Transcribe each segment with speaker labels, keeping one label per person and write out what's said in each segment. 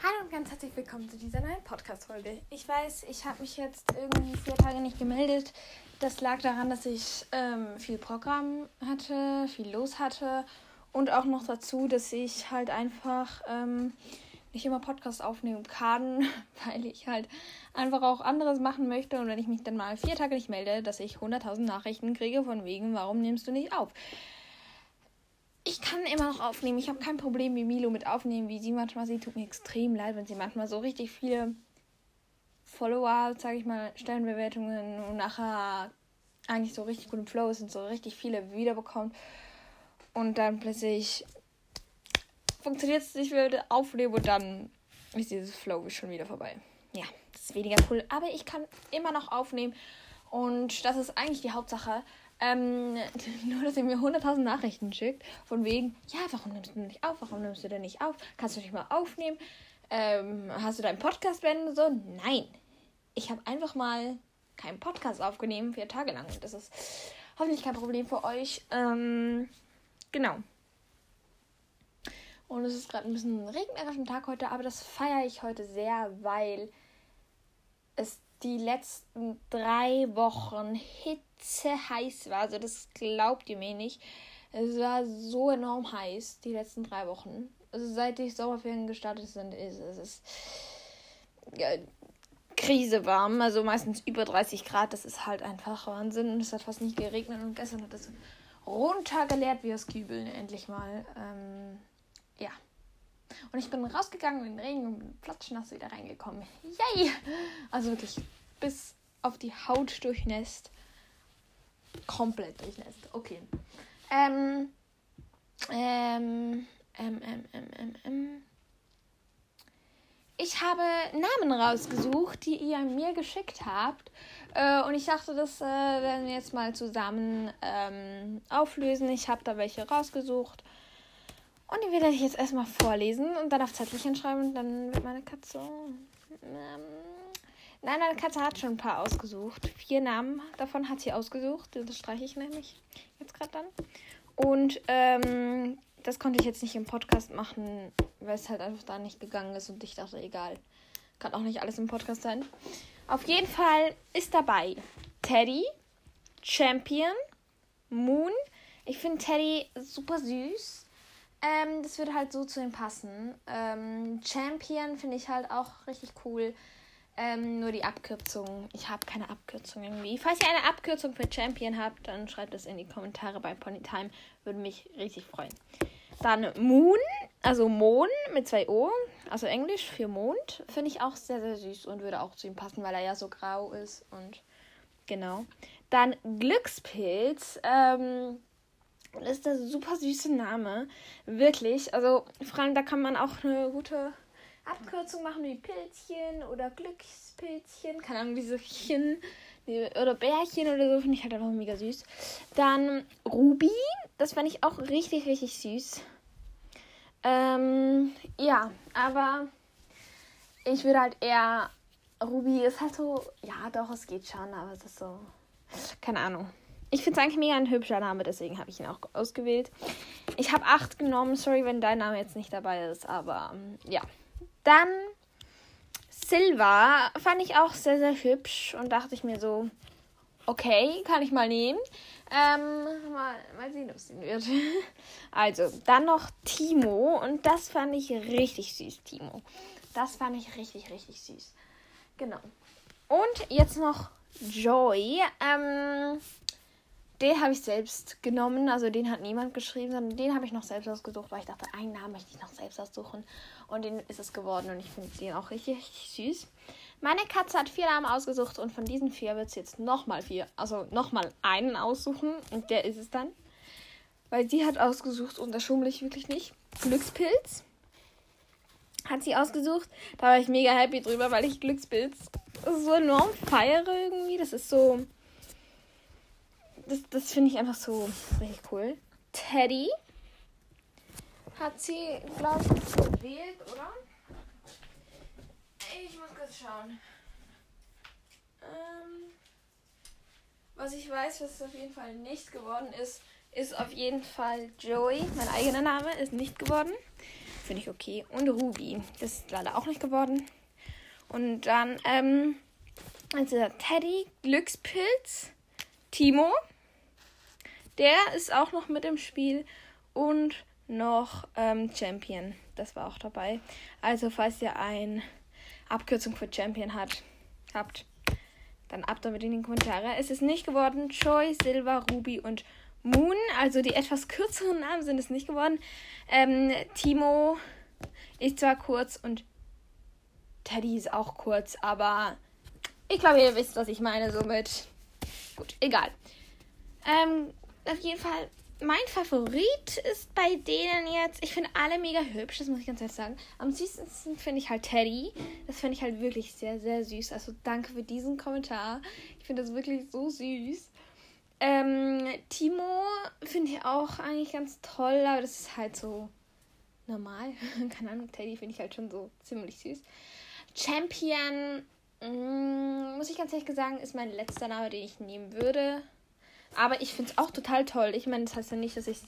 Speaker 1: Hallo und ganz herzlich willkommen zu dieser neuen Podcast-Folge. Ich weiß, ich habe mich jetzt irgendwie vier Tage nicht gemeldet. Das lag daran, dass ich ähm, viel Programm hatte, viel los hatte und auch noch dazu, dass ich halt einfach ähm, nicht immer Podcast aufnehmen kann, weil ich halt einfach auch anderes machen möchte und wenn ich mich dann mal vier Tage nicht melde, dass ich 100.000 Nachrichten kriege von wegen, warum nimmst du nicht auf? Ich kann immer noch aufnehmen. Ich habe kein Problem wie Milo mit aufnehmen, wie sie manchmal. Sie tut mir extrem leid, wenn sie manchmal so richtig viele Follower, sage ich mal, Stellenbewertungen und nachher eigentlich so richtig gut im Flow ist und so richtig viele wiederbekommt. Und dann plötzlich funktioniert es nicht mehr aufnehmen und dann ist dieses Flow schon wieder vorbei. Ja, das ist weniger cool. Aber ich kann immer noch aufnehmen. Und das ist eigentlich die Hauptsache. Ähm, nur, dass ihr mir 100.000 Nachrichten schickt, von wegen, ja, warum nimmst du nicht auf? Warum nimmst du denn nicht auf? Kannst du nicht mal aufnehmen? Ähm, hast du deinen Podcast beendet? So, nein. Ich habe einfach mal keinen Podcast aufgenommen, vier Tage lang. Und das ist hoffentlich kein Problem für euch. Ähm, genau. Und es ist gerade ein bisschen ein regnerischer Tag heute, aber das feiere ich heute sehr, weil es die letzten drei Wochen Hitze heiß war. Also das glaubt ihr mir nicht. Es war so enorm heiß die letzten drei Wochen. Also seit die Sommerferien gestartet sind, ist es ja, Krise warm. Also meistens über 30 Grad. Das ist halt einfach Wahnsinn. Und es hat fast nicht geregnet. Und gestern hat es runtergeleert wie aus Kübeln. Endlich mal. Ähm, ja. Und ich bin rausgegangen in den Regen und bin platschnass wieder reingekommen. Yay! Also wirklich bis auf die Haut durchnässt. Komplett durchnässt. Okay. Ähm, ähm, ähm, ähm, ähm, ähm, ähm. Ich habe Namen rausgesucht, die ihr mir geschickt habt. Äh, und ich dachte, das äh, werden wir jetzt mal zusammen ähm, auflösen. Ich habe da welche rausgesucht. Und die werde ich jetzt erstmal vorlesen und dann auf Zettelchen schreiben und dann wird meine Katze. Ähm, nein, meine Katze hat schon ein paar ausgesucht. Vier Namen davon hat sie ausgesucht. Das streiche ich nämlich jetzt gerade dann. Und ähm, das konnte ich jetzt nicht im Podcast machen, weil es halt einfach da nicht gegangen ist und ich dachte, egal. Kann auch nicht alles im Podcast sein. Auf jeden Fall ist dabei Teddy, Champion, Moon. Ich finde Teddy super süß. Ähm, das würde halt so zu ihm passen. Ähm, Champion finde ich halt auch richtig cool. Ähm, nur die Abkürzung. Ich habe keine Abkürzung irgendwie. Falls ihr eine Abkürzung für Champion habt, dann schreibt es in die Kommentare bei Ponytime. Würde mich richtig freuen. Dann Moon, also Mond mit zwei O, also Englisch für Mond. Finde ich auch sehr, sehr süß und würde auch zu ihm passen, weil er ja so grau ist. Und genau. Dann Glückspilz. Ähm, ist der super süße Name. Wirklich. Also, vor allem, da kann man auch eine gute Abkürzung machen, wie Pilzchen oder Glückspilzchen. Keine Ahnung, diese Chen oder Bärchen oder so. Finde ich halt einfach mega süß. Dann Ruby. Das fand ich auch richtig, richtig süß. Ähm, ja, aber ich würde halt eher. Ruby ist halt so. Ja, doch, es geht schon, aber es ist so. Keine Ahnung. Ich finde es eigentlich mega ein hübscher Name, deswegen habe ich ihn auch ausgewählt. Ich habe acht genommen. Sorry, wenn dein Name jetzt nicht dabei ist, aber ja. Dann Silva fand ich auch sehr, sehr hübsch und dachte ich mir so, okay, kann ich mal nehmen. Ähm, mal, mal sehen, ob es ihn wird. Also, dann noch Timo und das fand ich richtig süß, Timo. Das fand ich richtig, richtig süß. Genau. Und jetzt noch Joy. Ähm, den habe ich selbst genommen. Also den hat niemand geschrieben, sondern den habe ich noch selbst ausgesucht, weil ich dachte, einen Namen möchte ich noch selbst aussuchen. Und den ist es geworden und ich finde den auch richtig, richtig süß. Meine Katze hat vier Namen ausgesucht und von diesen vier wird es jetzt nochmal vier, also nochmal einen aussuchen und der ist es dann. Weil sie hat ausgesucht und da schummel ich wirklich nicht. Glückspilz hat sie ausgesucht. Da war ich mega happy drüber, weil ich Glückspilz so enorm feiere irgendwie. Das ist so das, das finde ich einfach so richtig cool. Teddy hat sie, glaube ich, gewählt, oder? Ich muss kurz schauen. Ähm, was ich weiß, was auf jeden Fall nicht geworden ist, ist auf jeden Fall Joey. Mein eigener Name ist nicht geworden. Finde ich okay. Und Ruby. Das ist leider auch nicht geworden. Und dann, ähm, also Teddy, Glückspilz, Timo. Der ist auch noch mit im Spiel. Und noch ähm, Champion. Das war auch dabei. Also, falls ihr eine Abkürzung für Champion hat, habt, dann ab damit in die Kommentare. Es ist nicht geworden. Joy, Silver, Ruby und Moon. Also die etwas kürzeren Namen sind es nicht geworden. Ähm, Timo ist zwar kurz und Teddy ist auch kurz, aber ich glaube, ihr wisst, was ich meine somit. Gut, egal. Ähm, auf jeden Fall, mein Favorit ist bei denen jetzt, ich finde alle mega hübsch, das muss ich ganz ehrlich sagen. Am süßesten finde ich halt Teddy. Das finde ich halt wirklich sehr, sehr süß. Also danke für diesen Kommentar. Ich finde das wirklich so süß. Ähm, Timo finde ich auch eigentlich ganz toll, aber das ist halt so normal. Keine Ahnung, Teddy finde ich halt schon so ziemlich süß. Champion, mm, muss ich ganz ehrlich sagen, ist mein letzter Name, den ich nehmen würde. Aber ich finde es auch total toll. Ich meine, das heißt ja nicht, dass ich es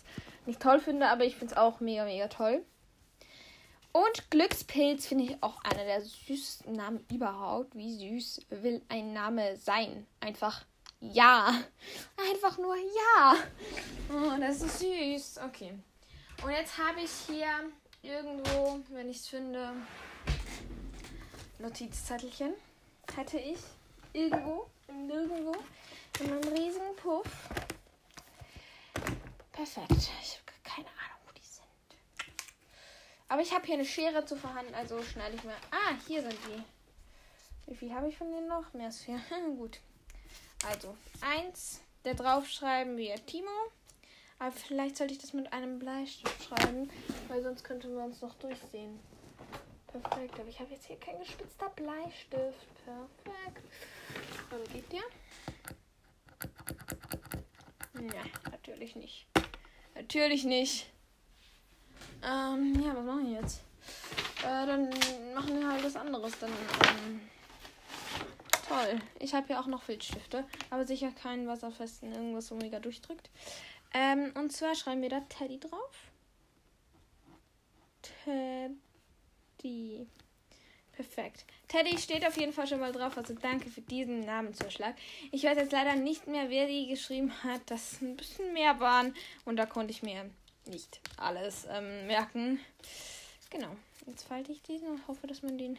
Speaker 1: nicht toll finde, aber ich finde es auch mega, mega toll. Und Glückspilz finde ich auch einer der süßesten Namen überhaupt. Wie süß will ein Name sein? Einfach ja. Einfach nur ja. Oh, das ist süß. Okay. Und jetzt habe ich hier irgendwo, wenn ich es finde, Notizzettelchen. Hätte ich irgendwo, nirgendwo, in meinem riesigen Puff. Perfekt. Ich habe keine Ahnung, wo die sind. Aber ich habe hier eine Schere zu vorhanden, also schneide ich mal. Ah, hier sind die. Wie viel habe ich von denen noch? Mehr als vier. Gut. Also, eins, der draufschreiben wir Timo. Aber vielleicht sollte ich das mit einem Bleistift schreiben, weil sonst könnten wir uns noch durchsehen. Perfekt, aber ich habe jetzt hier kein gespitzter Bleistift. Perfekt. Und geht der? Ja, natürlich nicht. Natürlich nicht. Ähm, ja, was machen wir jetzt? Äh, dann machen wir halt was anderes. Dann, ähm, Toll. Ich habe hier auch noch Filzstifte, aber sicher keinen wasserfesten, irgendwas so mega durchdrückt. Ähm, und zwar schreiben wir da Teddy drauf. Teddy. Perfekt. Teddy steht auf jeden Fall schon mal drauf, also danke für diesen Namensvorschlag. Ich weiß jetzt leider nicht mehr, wer die geschrieben hat. Das ein bisschen mehr waren und da konnte ich mir nicht alles ähm, merken. Genau. Jetzt falte ich diesen und hoffe, dass man den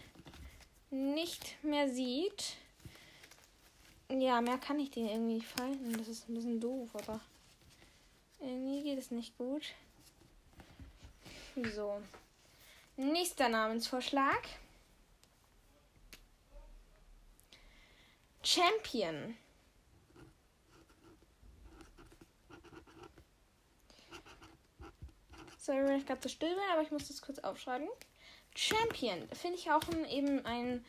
Speaker 1: nicht mehr sieht. Ja, mehr kann ich den irgendwie nicht falten. Das ist ein bisschen doof, aber irgendwie geht es nicht gut. So. Nächster Namensvorschlag. Champion. Sorry, wenn ich gerade so still bin, aber ich muss das kurz aufschreiben. Champion. Finde ich auch ein, eben ein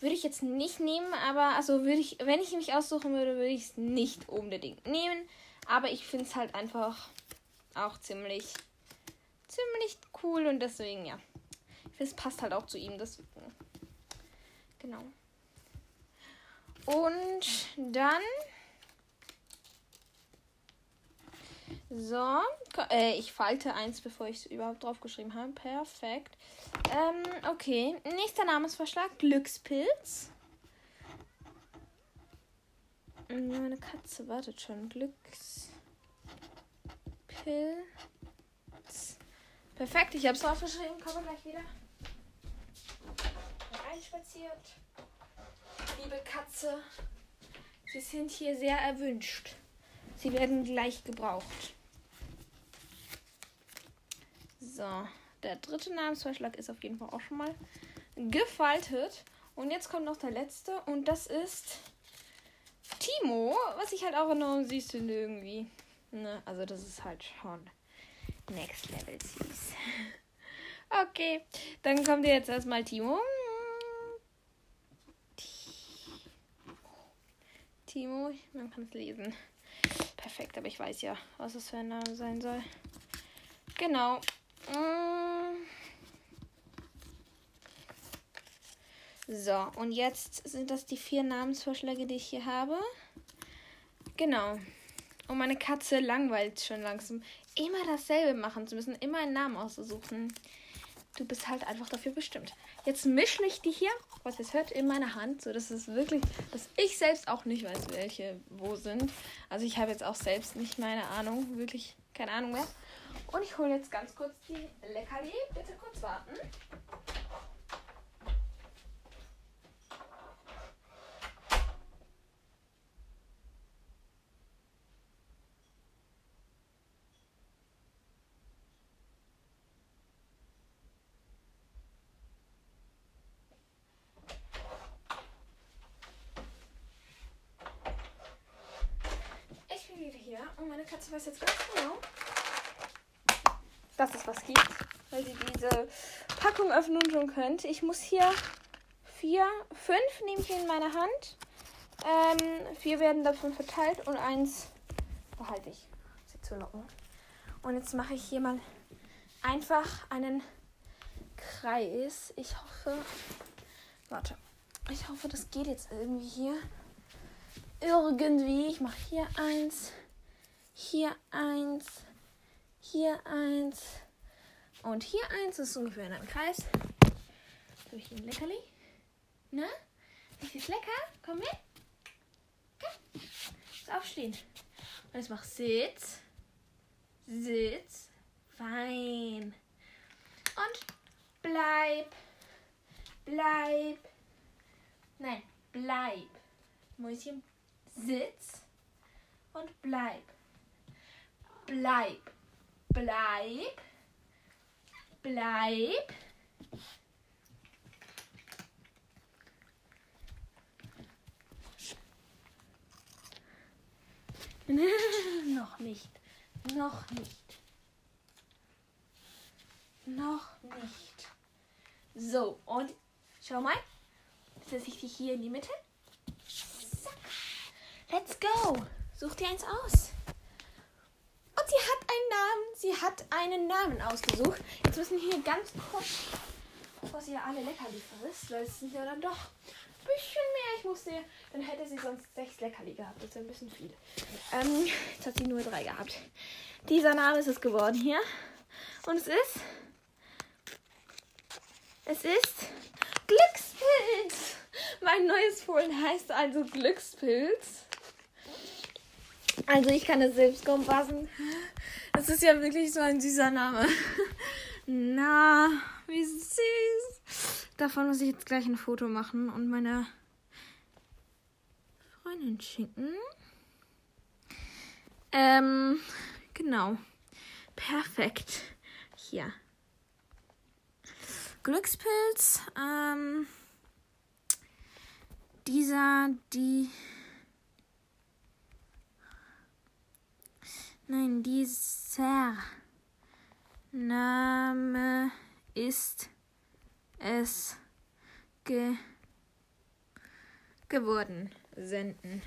Speaker 1: würde ich jetzt nicht nehmen, aber also würde ich, wenn ich mich aussuchen würde, würde ich es nicht unbedingt nehmen. Aber ich finde es halt einfach auch ziemlich, ziemlich cool und deswegen, ja. Ich finde, es passt halt auch zu ihm, deswegen. Genau. Und dann. So. Äh, ich falte eins, bevor ich es überhaupt draufgeschrieben habe. Perfekt. Ähm, okay. Nächster Namensvorschlag: Glückspilz. Meine Katze wartet schon. Glückspilz. Perfekt, ich habe es aufgeschrieben. Komme gleich wieder. Reinspaziert. Liebe Katze, Sie sind hier sehr erwünscht. Sie werden gleich gebraucht. So. Der dritte Namensvorschlag ist auf jeden Fall auch schon mal gefaltet. Und jetzt kommt noch der letzte und das ist Timo, was ich halt auch enorm süß finde irgendwie. Ne? Also das ist halt schon next level süß. okay, dann kommt jetzt erstmal Timo. Timo, man kann es lesen. Perfekt, aber ich weiß ja, was es für ein Name sein soll. Genau. Mm. So, und jetzt sind das die vier Namensvorschläge, die ich hier habe. Genau. Und meine Katze langweilt schon langsam. Immer dasselbe machen zu müssen, immer einen Namen auszusuchen. Du bist halt einfach dafür bestimmt. Jetzt mische ich die hier, was ihr hört, in meiner Hand, so dass es wirklich, dass ich selbst auch nicht weiß, welche wo sind. Also ich habe jetzt auch selbst nicht meine Ahnung, wirklich keine Ahnung mehr. Und ich hole jetzt ganz kurz die Leckerli. Bitte kurz warten. Und meine Katze weiß jetzt ganz genau, dass es was gibt, weil sie diese Packung öffnen schon könnte. Ich muss hier vier, fünf nehme ich in meine Hand. Ähm, vier werden davon verteilt und eins behalte ich. Sie zu locken. Und jetzt mache ich hier mal einfach einen Kreis. Ich hoffe. Warte. Ich hoffe, das geht jetzt irgendwie hier. Irgendwie. Ich mache hier eins hier eins, hier eins und hier eins. Das ist ungefähr in einem Kreis. Habe ich hier ein Leckerli? Na? Ist das lecker? Komm mit. Komm. Muss aufstehen. Und jetzt mach Sitz. Sitz. Fein. Und bleib. Bleib. Nein, bleib. Mäuschen, sitz und bleib bleib, bleib, bleib. noch nicht, noch nicht, noch nicht. So, und schau mal, setze ich dich hier in die Mitte. Let's go. Such dir eins aus sie hat einen Namen. Sie hat einen Namen ausgesucht. Jetzt müssen wir hier ganz kurz, bevor sie ja alle Leckerli frisst, weil es sind ja dann doch ein bisschen mehr. Ich musste, dann hätte sie sonst sechs Leckerli gehabt. Das ist ein bisschen viel. Ähm, jetzt hat sie nur drei gehabt. Dieser Name ist es geworden hier. Und es ist. Es ist Glückspilz. Mein neues Fohlen heißt also Glückspilz. Also ich kann es selbst kaum fassen. Das ist ja wirklich so ein süßer Name. Na, wie süß. Davon muss ich jetzt gleich ein Foto machen und meiner Freundin schicken. Ähm, genau. Perfekt. Hier. Glückspilz. Ähm, dieser, die Nein, dieser Name ist es ge geworden. Senden.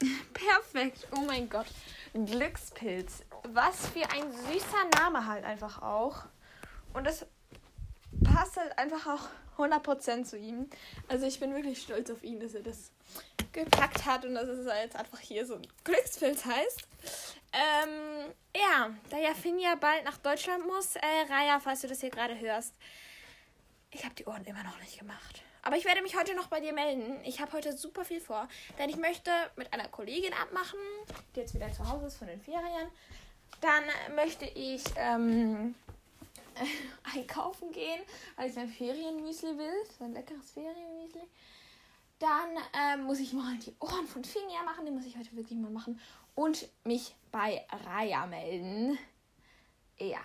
Speaker 1: Perfekt. Oh mein Gott. Glückspilz. Was für ein süßer Name halt einfach auch. Und das passt halt einfach auch 100% zu ihm. Also ich bin wirklich stolz auf ihn, dass er das gepackt hat und dass es jetzt einfach hier so ein Glückspilz heißt. Ähm, ja, da ja Finn ja bald nach Deutschland muss, äh, Raya, falls du das hier gerade hörst, ich habe die Ohren immer noch nicht gemacht. Aber ich werde mich heute noch bei dir melden. Ich habe heute super viel vor, denn ich möchte mit einer Kollegin abmachen, die jetzt wieder zu Hause ist von den Ferien. Dann möchte ich ähm, einkaufen gehen, weil ich ein Ferienmüsli will. So ein leckeres Ferienmüsli. Dann ähm, muss ich mal die Ohren von Finja machen. Die muss ich heute wirklich mal machen. Und mich bei Raya melden. Ja,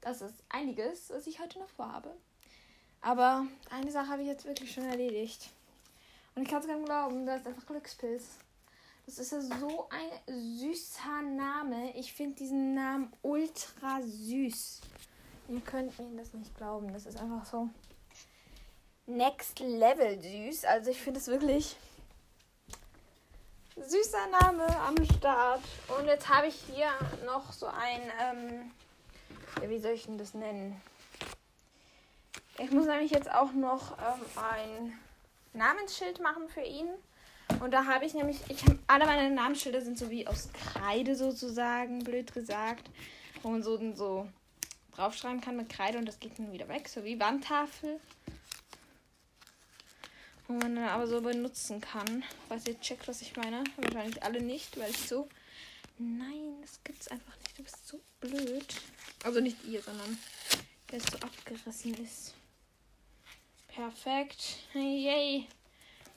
Speaker 1: das ist einiges, was ich heute noch vorhabe. Aber eine Sache habe ich jetzt wirklich schon erledigt. Und ich kann es nicht glauben, das ist einfach Glückspilz. Das ist ja so ein süßer Name. Ich finde diesen Namen ultra süß. Ihr könnt mir das nicht glauben. Das ist einfach so next level süß. Also ich finde es wirklich süßer Name am Start. Und jetzt habe ich hier noch so ein, ähm, wie soll ich denn das nennen? Ich muss nämlich jetzt auch noch ähm, ein Namensschild machen für ihn. Und da habe ich nämlich, ich habe alle meine Namensschilder sind so wie aus Kreide sozusagen, blöd gesagt, man so, so draufschreiben kann mit Kreide und das geht dann wieder weg, so wie Wandtafel. Wo man dann aber so benutzen kann. Falls ihr checkt, was ich meine. Wahrscheinlich alle nicht, weil ich so. Nein, das gibt's einfach nicht. Du bist so blöd. Also nicht ihr, sondern der so abgerissen ist. Perfekt. Yay.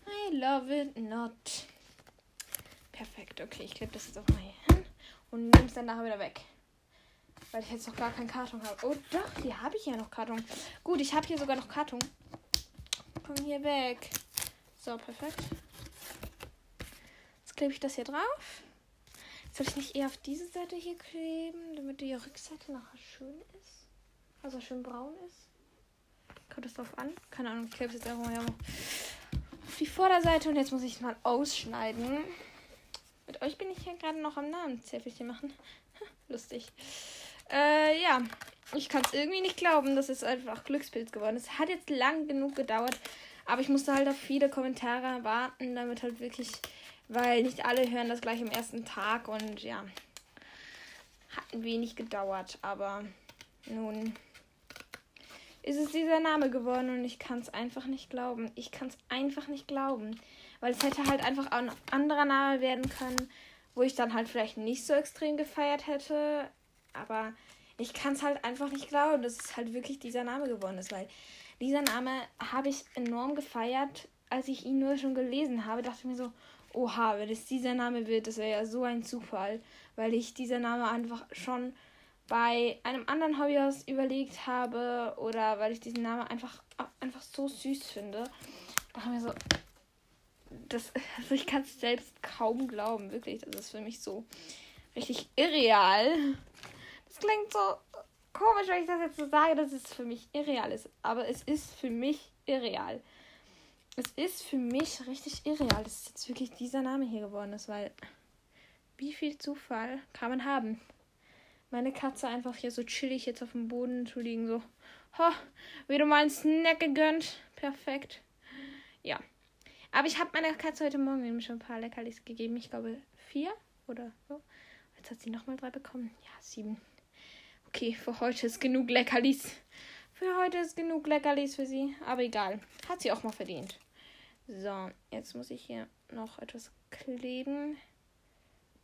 Speaker 1: I love it not. Perfekt. Okay, ich klebe das jetzt auch mal hier hin und nehme es dann nachher wieder weg. Weil ich jetzt noch gar keinen Karton habe. Oh doch, hier habe ich ja noch Karton. Gut, ich habe hier sogar noch Karton. Komm hier weg. So, perfekt. Jetzt klebe ich das hier drauf. Soll ich nicht eher auf diese Seite hier kleben, damit die Rückseite nachher schön ist? Also schön braun ist? Kommt das drauf an? Keine Ahnung, ich klebe es jetzt einfach mal auf die Vorderseite und jetzt muss ich es mal ausschneiden. Mit euch bin ich hier gerade noch am Namenszäpfelchen machen. Lustig. Äh, ja. Ich kann es irgendwie nicht glauben, dass es einfach Glückspilz geworden ist. Hat jetzt lang genug gedauert, aber ich musste halt auf viele Kommentare warten, damit halt wirklich, weil nicht alle hören das gleich am ersten Tag und ja, hat ein wenig gedauert, aber nun ist es dieser Name geworden und ich kann es einfach nicht glauben. Ich kann es einfach nicht glauben, weil es hätte halt einfach auch ein anderer Name werden können, wo ich dann halt vielleicht nicht so extrem gefeiert hätte, aber ich kann es halt einfach nicht glauben, dass es halt wirklich dieser Name geworden ist, weil dieser Name habe ich enorm gefeiert, als ich ihn nur schon gelesen habe. Dachte mir so, oha, wenn es dieser Name wird, das wäre ja so ein Zufall, weil ich dieser Name einfach schon bei einem anderen Hobbyhaus überlegt habe oder weil ich diesen Namen einfach, einfach so süß finde. Da haben wir so, das, also ich kann es selbst kaum glauben, wirklich. Das ist für mich so richtig irreal klingt so komisch, wenn ich das jetzt so sage, dass es für mich irreal ist. Aber es ist für mich irreal. Es ist für mich richtig irreal, dass jetzt wirklich dieser Name hier geworden ist, weil wie viel Zufall kann man haben? Meine Katze einfach hier so chillig jetzt auf dem Boden zu liegen, so, ho, wieder mal einen Snack gegönnt. Perfekt. Ja. Aber ich habe meiner Katze heute Morgen nämlich schon ein paar Leckerlis gegeben. Ich glaube vier oder so. Jetzt hat sie nochmal drei bekommen. Ja, sieben. Okay, für heute ist genug Leckerlis. Für heute ist genug Leckerlis für sie. Aber egal. Hat sie auch mal verdient. So, jetzt muss ich hier noch etwas kleben.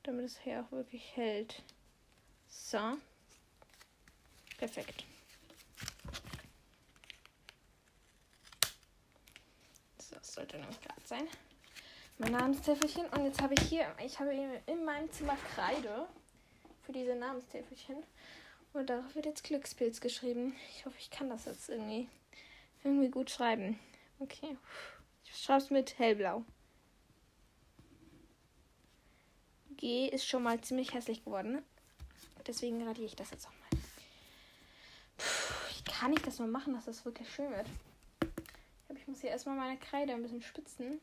Speaker 1: Damit es hier auch wirklich hält. So. Perfekt. So, das sollte nämlich gerade sein. Mein Namenstäfelchen. Und jetzt habe ich hier, ich habe in meinem Zimmer Kreide für diese Namenstäfelchen. Und darauf wird jetzt Glückspilz geschrieben. Ich hoffe, ich kann das jetzt irgendwie, irgendwie gut schreiben. Okay. Ich schreibe es mit hellblau. G ist schon mal ziemlich hässlich geworden. Deswegen radiere ich das jetzt auch mal. Puh, kann ich das mal machen, dass das wirklich schön wird? Ich glaube, ich muss hier erstmal meine Kreide ein bisschen spitzen.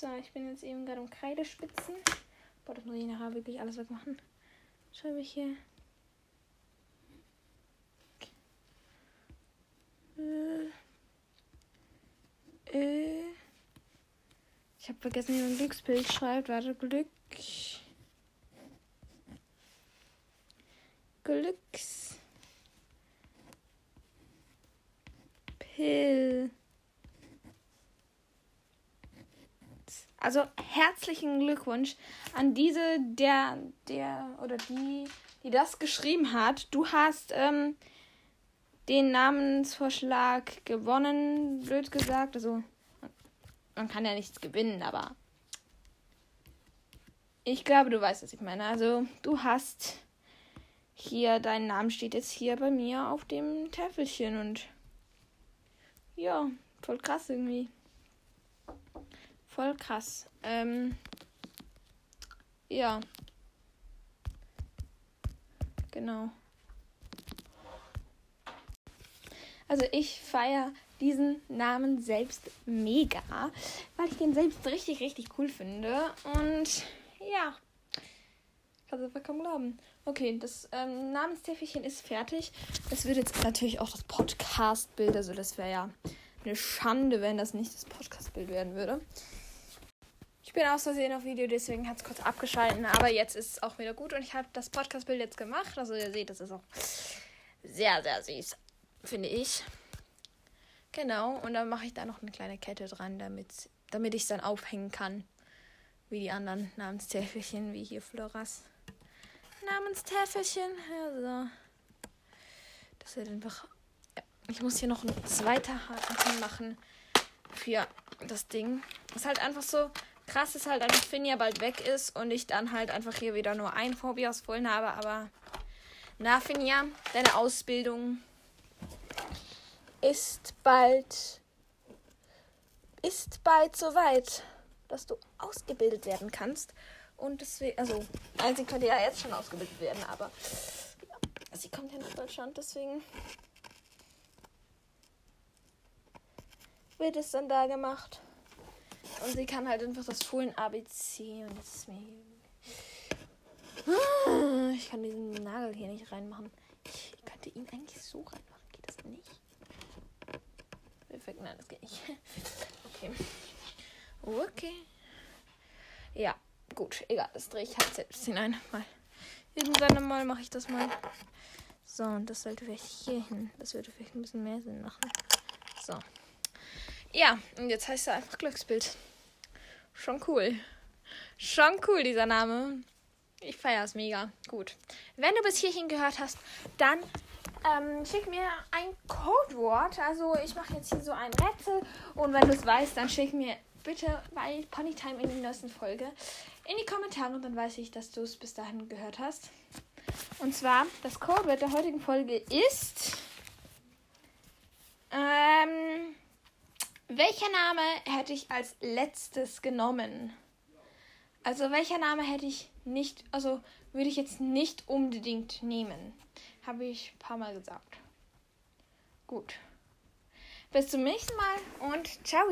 Speaker 1: So, ich bin jetzt eben gerade um Kreidespitzen. Boah, das muss ich nachher wirklich alles wegmachen. Schreibe ich hier. Äh, äh. Ich habe vergessen, wie man Glücksbild schreibt. Warte, Glück. Glücks. Pill. Also herzlichen Glückwunsch an diese, der, der oder die, die das geschrieben hat. Du hast ähm, den Namensvorschlag gewonnen, blöd gesagt. Also man kann ja nichts gewinnen, aber ich glaube, du weißt, was ich meine. Also du hast hier, dein Name steht jetzt hier bei mir auf dem Täfelchen und ja, voll krass irgendwie. Voll krass. Ähm, ja. Genau. Also ich feiere diesen Namen selbst mega, weil ich den selbst richtig, richtig cool finde. Und ja, Kannst du kaum glauben. Okay, das ähm, Namenstäfelchen ist fertig. Es wird jetzt natürlich auch das Podcast-Bild. Also das wäre ja eine Schande, wenn das nicht das Podcast-Bild werden würde. Ich bin aus Versehen auf Video, deswegen hat es kurz abgeschalten. Aber jetzt ist es auch wieder gut und ich habe das Podcast-Bild jetzt gemacht. Also ihr seht, das ist auch sehr, sehr süß, finde ich. Genau, und dann mache ich da noch eine kleine Kette dran, damit, damit ich es dann aufhängen kann. Wie die anderen Namenstäfelchen, wie hier Floras. Namenstäfelchen. Also. Das wird einfach. Ja, ich muss hier noch einen zweiten Haken machen für das Ding. Ist halt einfach so krass, ist halt einfach Finja bald weg ist und ich dann halt einfach hier wieder nur ein Phobie aus Vollen habe. Aber na, Finja, deine Ausbildung ist bald. Ist bald soweit, dass du ausgebildet werden kannst. Und deswegen, also, sie könnte ja jetzt schon ausgebildet werden, aber ja, sie kommt ja nach Deutschland, deswegen wird es dann da gemacht. Und sie kann halt einfach das Fohlen ABC und das ist mir. Ich kann diesen Nagel hier nicht reinmachen. Ich könnte ihn eigentlich so reinmachen. Geht das nicht? Perfekt, nein, das geht nicht. Okay. Okay. Ja, gut, egal, das drehe ich halt selbst hinein. Mal. Irgendwann mal mache ich das mal. So, und das sollte vielleicht hier hin. Das würde vielleicht ein bisschen mehr Sinn machen. So. Ja, und jetzt heißt er einfach Glücksbild. Schon cool. Schon cool, dieser Name. Ich feiere es mega. Gut. Wenn du bis hierhin gehört hast, dann ähm, schick mir ein Codewort. Also ich mache jetzt hier so ein Rätsel und wenn du es weißt, dann schick mir bitte bei Ponytime in der neuesten Folge in die Kommentare und dann weiß ich, dass du es bis dahin gehört hast. Und zwar, das Codewort der heutigen Folge ist. Ähm, welcher Name hätte ich als letztes genommen? Also welcher Name hätte ich nicht, also würde ich jetzt nicht unbedingt nehmen. Habe ich ein paar Mal gesagt. Gut. Bis zum nächsten Mal und ciao.